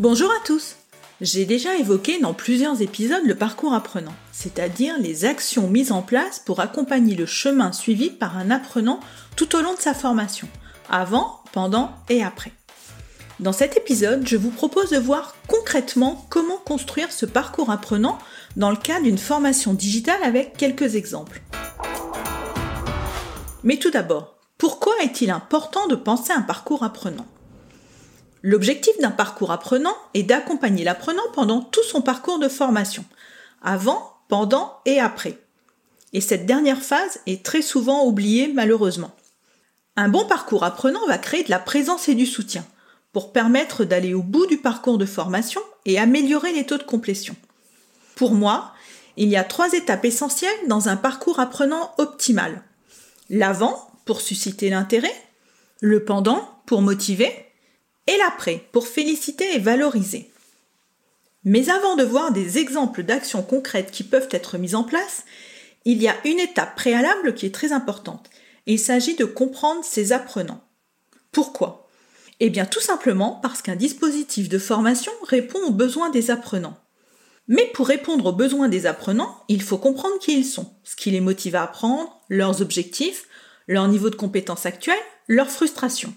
Bonjour à tous J'ai déjà évoqué dans plusieurs épisodes le parcours apprenant, c'est-à-dire les actions mises en place pour accompagner le chemin suivi par un apprenant tout au long de sa formation, avant, pendant et après. Dans cet épisode, je vous propose de voir concrètement comment construire ce parcours apprenant dans le cadre d'une formation digitale avec quelques exemples. Mais tout d'abord, pourquoi est-il important de penser un parcours apprenant? L'objectif d'un parcours apprenant est d'accompagner l'apprenant pendant tout son parcours de formation, avant, pendant et après. Et cette dernière phase est très souvent oubliée malheureusement. Un bon parcours apprenant va créer de la présence et du soutien pour permettre d'aller au bout du parcours de formation et améliorer les taux de complétion. Pour moi, il y a trois étapes essentielles dans un parcours apprenant optimal. L'avant pour susciter l'intérêt, le pendant pour motiver et l'après pour féliciter et valoriser. Mais avant de voir des exemples d'actions concrètes qui peuvent être mises en place, il y a une étape préalable qui est très importante. Il s'agit de comprendre ces apprenants. Pourquoi? Eh bien tout simplement parce qu'un dispositif de formation répond aux besoins des apprenants. Mais pour répondre aux besoins des apprenants, il faut comprendre qui ils sont, ce qui les motive à apprendre, leurs objectifs, leur niveau de compétence actuel, leurs frustrations.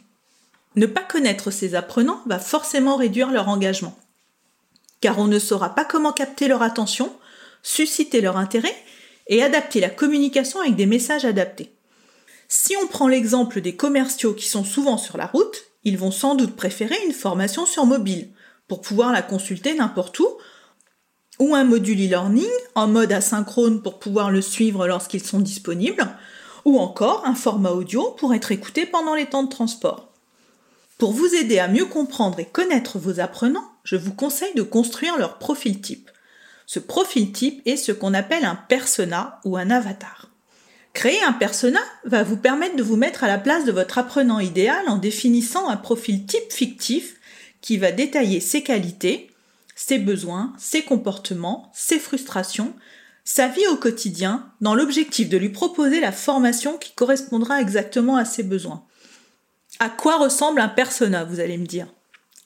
Ne pas connaître ces apprenants va forcément réduire leur engagement. Car on ne saura pas comment capter leur attention, susciter leur intérêt et adapter la communication avec des messages adaptés. Si on prend l'exemple des commerciaux qui sont souvent sur la route, ils vont sans doute préférer une formation sur mobile pour pouvoir la consulter n'importe où, ou un module e-learning en mode asynchrone pour pouvoir le suivre lorsqu'ils sont disponibles, ou encore un format audio pour être écouté pendant les temps de transport. Pour vous aider à mieux comprendre et connaître vos apprenants, je vous conseille de construire leur profil type. Ce profil type est ce qu'on appelle un persona ou un avatar. Créer un persona va vous permettre de vous mettre à la place de votre apprenant idéal en définissant un profil type fictif qui va détailler ses qualités, ses besoins, ses comportements, ses frustrations, sa vie au quotidien, dans l'objectif de lui proposer la formation qui correspondra exactement à ses besoins. À quoi ressemble un persona, vous allez me dire?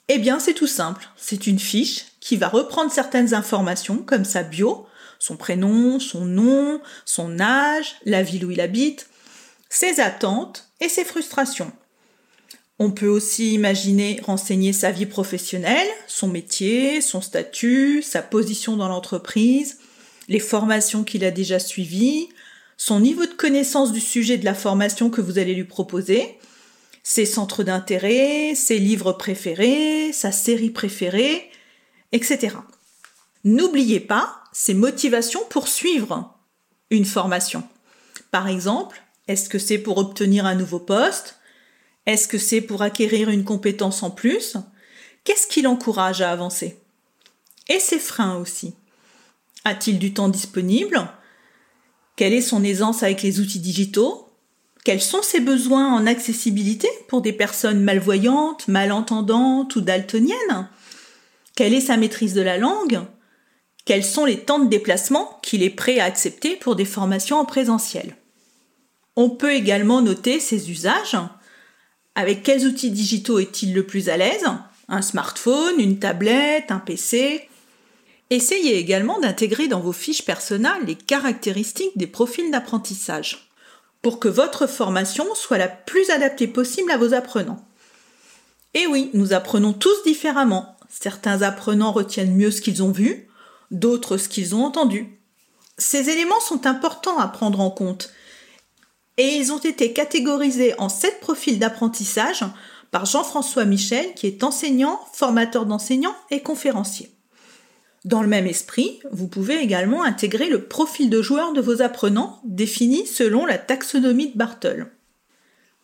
Eh bien, c'est tout simple. C'est une fiche qui va reprendre certaines informations comme sa bio, son prénom, son nom, son âge, la ville où il habite, ses attentes et ses frustrations. On peut aussi imaginer renseigner sa vie professionnelle, son métier, son statut, sa position dans l'entreprise, les formations qu'il a déjà suivies, son niveau de connaissance du sujet de la formation que vous allez lui proposer, ses centres d'intérêt, ses livres préférés, sa série préférée, etc. N'oubliez pas ses motivations pour suivre une formation. Par exemple, est-ce que c'est pour obtenir un nouveau poste? Est-ce que c'est pour acquérir une compétence en plus? Qu'est-ce qui l'encourage à avancer? Et ses freins aussi. A-t-il du temps disponible? Quelle est son aisance avec les outils digitaux? Quels sont ses besoins en accessibilité pour des personnes malvoyantes, malentendantes ou daltoniennes? Quelle est sa maîtrise de la langue? Quels sont les temps de déplacement qu'il est prêt à accepter pour des formations en présentiel? On peut également noter ses usages. Avec quels outils digitaux est-il le plus à l'aise? Un smartphone, une tablette, un PC Essayez également d'intégrer dans vos fiches personnelles les caractéristiques des profils d'apprentissage que votre formation soit la plus adaptée possible à vos apprenants. Et oui, nous apprenons tous différemment. Certains apprenants retiennent mieux ce qu'ils ont vu, d'autres ce qu'ils ont entendu. Ces éléments sont importants à prendre en compte et ils ont été catégorisés en sept profils d'apprentissage par Jean-François Michel qui est enseignant, formateur d'enseignants et conférencier. Dans le même esprit, vous pouvez également intégrer le profil de joueur de vos apprenants défini selon la taxonomie de Bartle.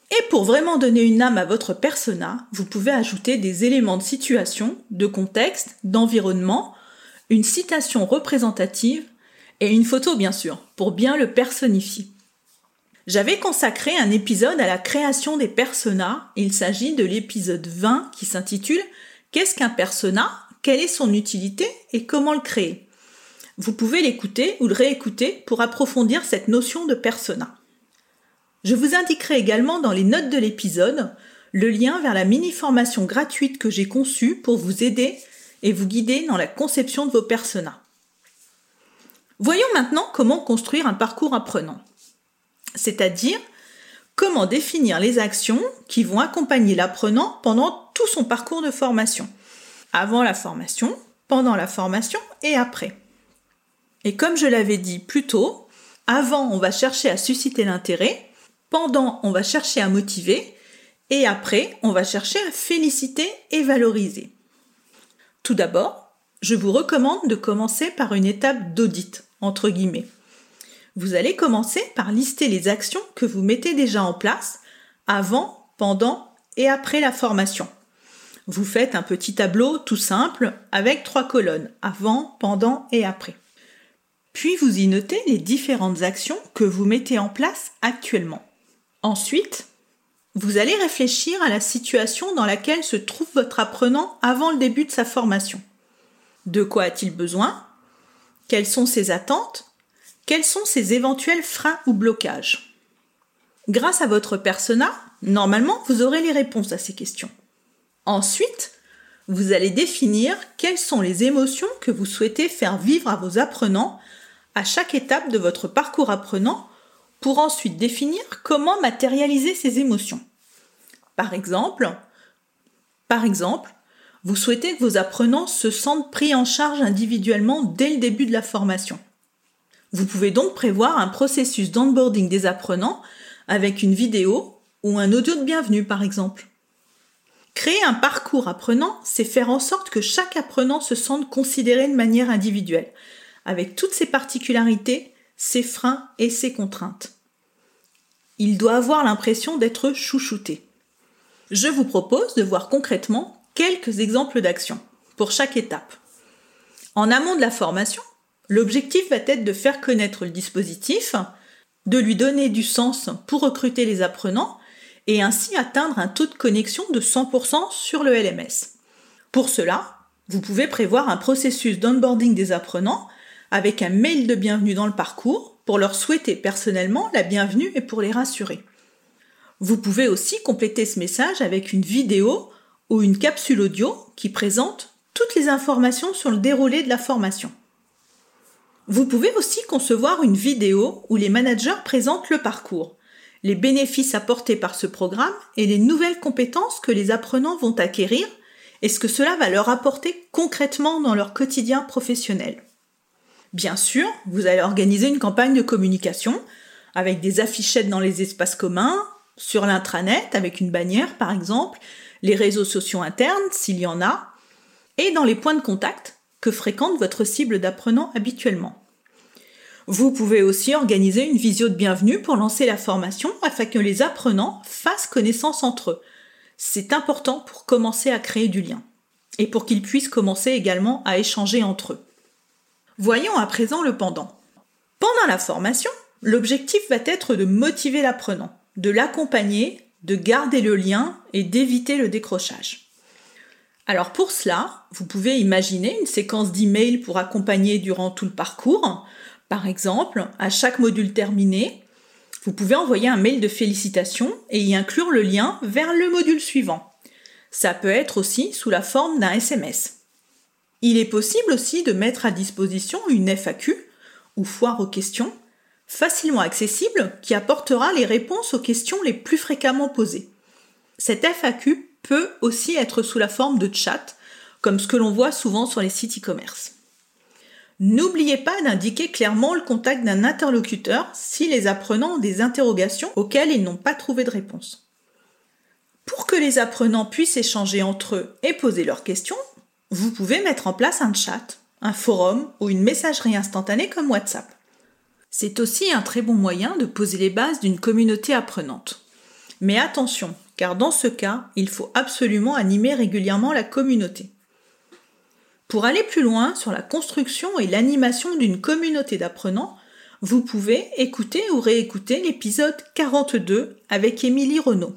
Et pour vraiment donner une âme à votre persona, vous pouvez ajouter des éléments de situation, de contexte, d'environnement, une citation représentative et une photo bien sûr, pour bien le personnifier. J'avais consacré un épisode à la création des personas. Il s'agit de l'épisode 20 qui s'intitule Qu'est-ce qu'un persona? Quelle est son utilité et comment le créer? Vous pouvez l'écouter ou le réécouter pour approfondir cette notion de persona. Je vous indiquerai également dans les notes de l'épisode le lien vers la mini-formation gratuite que j'ai conçue pour vous aider et vous guider dans la conception de vos personas. Voyons maintenant comment construire un parcours apprenant. C'est-à-dire comment définir les actions qui vont accompagner l'apprenant pendant tout son parcours de formation. Avant la formation, pendant la formation et après. Et comme je l'avais dit plus tôt, avant on va chercher à susciter l'intérêt, pendant, on va chercher à motiver et après, on va chercher à féliciter et valoriser. Tout d'abord, je vous recommande de commencer par une étape d'audit, entre guillemets. Vous allez commencer par lister les actions que vous mettez déjà en place avant, pendant et après la formation. Vous faites un petit tableau tout simple avec trois colonnes, avant, pendant et après. Puis vous y notez les différentes actions que vous mettez en place actuellement. Ensuite, vous allez réfléchir à la situation dans laquelle se trouve votre apprenant avant le début de sa formation. De quoi a-t-il besoin? Quelles sont ses attentes? Quels sont ses éventuels freins ou blocages? Grâce à votre persona, normalement, vous aurez les réponses à ces questions. Ensuite, vous allez définir quelles sont les émotions que vous souhaitez faire vivre à vos apprenants à chaque étape de votre parcours apprenant pour ensuite définir comment matérialiser ces émotions. Par exemple, par exemple, vous souhaitez que vos apprenants se sentent pris en charge individuellement dès le début de la formation. Vous pouvez donc prévoir un processus d'onboarding des apprenants avec une vidéo ou un audio de bienvenue par exemple. Créer un parcours apprenant, c'est faire en sorte que chaque apprenant se sente considéré de manière individuelle, avec toutes ses particularités ses freins et ses contraintes. Il doit avoir l'impression d'être chouchouté. Je vous propose de voir concrètement quelques exemples d'actions pour chaque étape. En amont de la formation, l'objectif va être de faire connaître le dispositif, de lui donner du sens pour recruter les apprenants et ainsi atteindre un taux de connexion de 100% sur le LMS. Pour cela, vous pouvez prévoir un processus d'onboarding des apprenants avec un mail de bienvenue dans le parcours pour leur souhaiter personnellement la bienvenue et pour les rassurer. Vous pouvez aussi compléter ce message avec une vidéo ou une capsule audio qui présente toutes les informations sur le déroulé de la formation. Vous pouvez aussi concevoir une vidéo où les managers présentent le parcours, les bénéfices apportés par ce programme et les nouvelles compétences que les apprenants vont acquérir et ce que cela va leur apporter concrètement dans leur quotidien professionnel. Bien sûr, vous allez organiser une campagne de communication avec des affichettes dans les espaces communs, sur l'intranet avec une bannière par exemple, les réseaux sociaux internes s'il y en a, et dans les points de contact que fréquente votre cible d'apprenants habituellement. Vous pouvez aussi organiser une visio de bienvenue pour lancer la formation afin que les apprenants fassent connaissance entre eux. C'est important pour commencer à créer du lien et pour qu'ils puissent commencer également à échanger entre eux. Voyons à présent le pendant. Pendant la formation, l'objectif va être de motiver l'apprenant, de l'accompagner, de garder le lien et d'éviter le décrochage. Alors pour cela, vous pouvez imaginer une séquence d'emails pour accompagner durant tout le parcours. Par exemple, à chaque module terminé, vous pouvez envoyer un mail de félicitations et y inclure le lien vers le module suivant. Ça peut être aussi sous la forme d'un SMS. Il est possible aussi de mettre à disposition une FAQ, ou foire aux questions, facilement accessible qui apportera les réponses aux questions les plus fréquemment posées. Cette FAQ peut aussi être sous la forme de chat, comme ce que l'on voit souvent sur les sites e-commerce. N'oubliez pas d'indiquer clairement le contact d'un interlocuteur si les apprenants ont des interrogations auxquelles ils n'ont pas trouvé de réponse. Pour que les apprenants puissent échanger entre eux et poser leurs questions, vous pouvez mettre en place un chat, un forum ou une messagerie instantanée comme WhatsApp. C'est aussi un très bon moyen de poser les bases d'une communauté apprenante. Mais attention, car dans ce cas, il faut absolument animer régulièrement la communauté. Pour aller plus loin sur la construction et l'animation d'une communauté d'apprenants, vous pouvez écouter ou réécouter l'épisode 42 avec Émilie Renaud.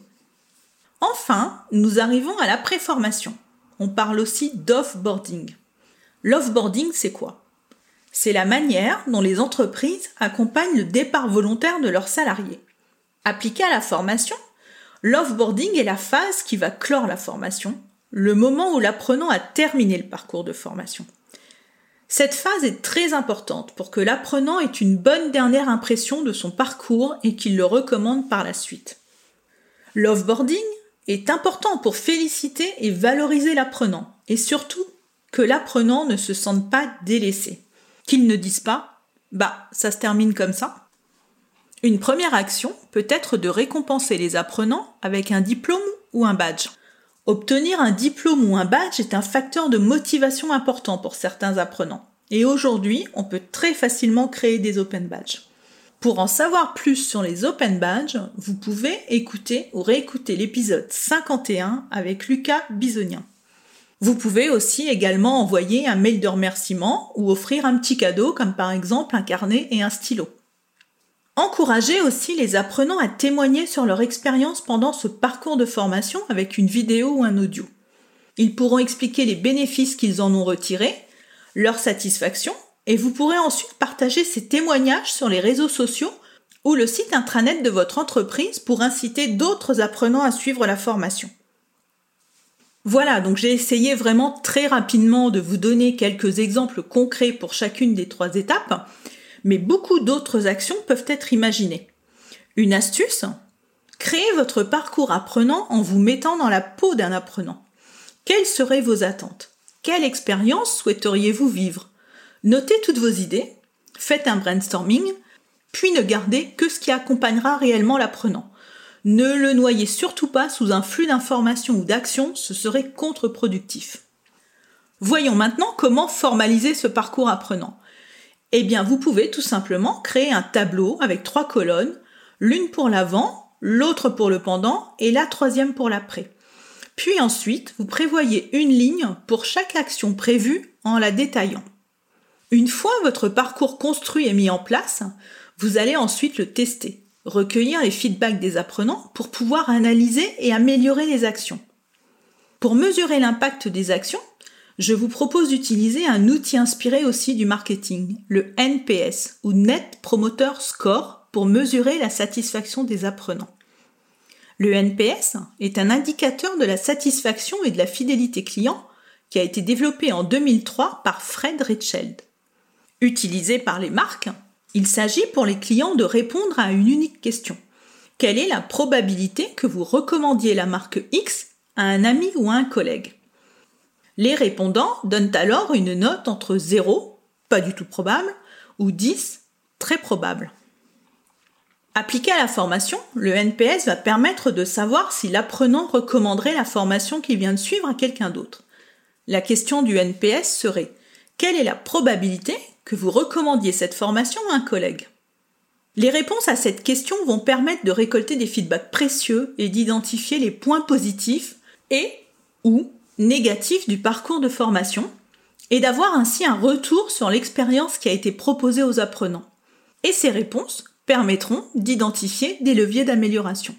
Enfin, nous arrivons à la préformation. On parle aussi d'offboarding. L'offboarding, c'est quoi? C'est la manière dont les entreprises accompagnent le départ volontaire de leurs salariés. Appliqué à la formation, l'offboarding est la phase qui va clore la formation, le moment où l'apprenant a terminé le parcours de formation. Cette phase est très importante pour que l'apprenant ait une bonne dernière impression de son parcours et qu'il le recommande par la suite. L'offboarding est important pour féliciter et valoriser l'apprenant et surtout que l'apprenant ne se sente pas délaissé. Qu'il ne dise pas bah ça se termine comme ça. Une première action peut être de récompenser les apprenants avec un diplôme ou un badge. Obtenir un diplôme ou un badge est un facteur de motivation important pour certains apprenants. Et aujourd'hui, on peut très facilement créer des open badges. Pour en savoir plus sur les open badges, vous pouvez écouter ou réécouter l'épisode 51 avec Lucas Bisonien. Vous pouvez aussi également envoyer un mail de remerciement ou offrir un petit cadeau comme par exemple un carnet et un stylo. Encouragez aussi les apprenants à témoigner sur leur expérience pendant ce parcours de formation avec une vidéo ou un audio. Ils pourront expliquer les bénéfices qu'ils en ont retirés, leur satisfaction, et vous pourrez ensuite partager ces témoignages sur les réseaux sociaux ou le site intranet de votre entreprise pour inciter d'autres apprenants à suivre la formation. Voilà, donc j'ai essayé vraiment très rapidement de vous donner quelques exemples concrets pour chacune des trois étapes mais beaucoup d'autres actions peuvent être imaginées. Une astuce Créez votre parcours apprenant en vous mettant dans la peau d'un apprenant. Quelles seraient vos attentes? Quelle expérience souhaiteriez-vous vivre? Notez toutes vos idées, faites un brainstorming, puis ne gardez que ce qui accompagnera réellement l'apprenant. Ne le noyez surtout pas sous un flux d'informations ou d'actions, ce serait contre-productif. Voyons maintenant comment formaliser ce parcours apprenant. Eh bien, vous pouvez tout simplement créer un tableau avec trois colonnes, l'une pour l'avant, l'autre pour le pendant et la troisième pour l'après. Puis ensuite, vous prévoyez une ligne pour chaque action prévue en la détaillant. Une fois votre parcours construit et mis en place, vous allez ensuite le tester, recueillir les feedbacks des apprenants pour pouvoir analyser et améliorer les actions. Pour mesurer l'impact des actions, je vous propose d'utiliser un outil inspiré aussi du marketing, le NPS ou Net Promoter Score pour mesurer la satisfaction des apprenants. Le NPS est un indicateur de la satisfaction et de la fidélité client qui a été développé en 2003 par Fred Richeld. Utilisé par les marques, il s'agit pour les clients de répondre à une unique question. Quelle est la probabilité que vous recommandiez la marque X à un ami ou à un collègue? Les répondants donnent alors une note entre 0, pas du tout probable, ou 10, très probable. Appliqué à la formation, le NPS va permettre de savoir si l'apprenant recommanderait la formation qu'il vient de suivre à quelqu'un d'autre. La question du NPS serait quelle est la probabilité que vous recommandiez cette formation à un collègue? Les réponses à cette question vont permettre de récolter des feedbacks précieux et d'identifier les points positifs et ou négatif du parcours de formation et d'avoir ainsi un retour sur l'expérience qui a été proposée aux apprenants. Et ces réponses permettront d'identifier des leviers d'amélioration.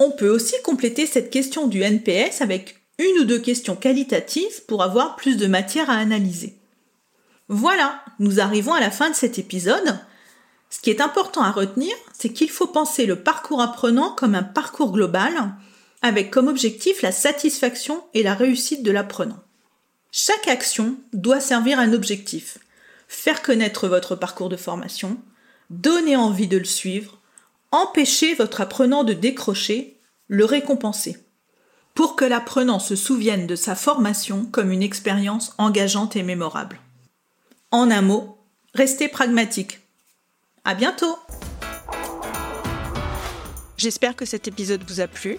On peut aussi compléter cette question du NPS avec une ou deux questions qualitatives pour avoir plus de matière à analyser. Voilà, nous arrivons à la fin de cet épisode. Ce qui est important à retenir, c'est qu'il faut penser le parcours apprenant comme un parcours global avec comme objectif la satisfaction et la réussite de l'apprenant. Chaque action doit servir un objectif. Faire connaître votre parcours de formation, donner envie de le suivre, empêcher votre apprenant de décrocher, le récompenser. Pour que l'apprenant se souvienne de sa formation comme une expérience engageante et mémorable. En un mot, restez pragmatique. À bientôt! J'espère que cet épisode vous a plu.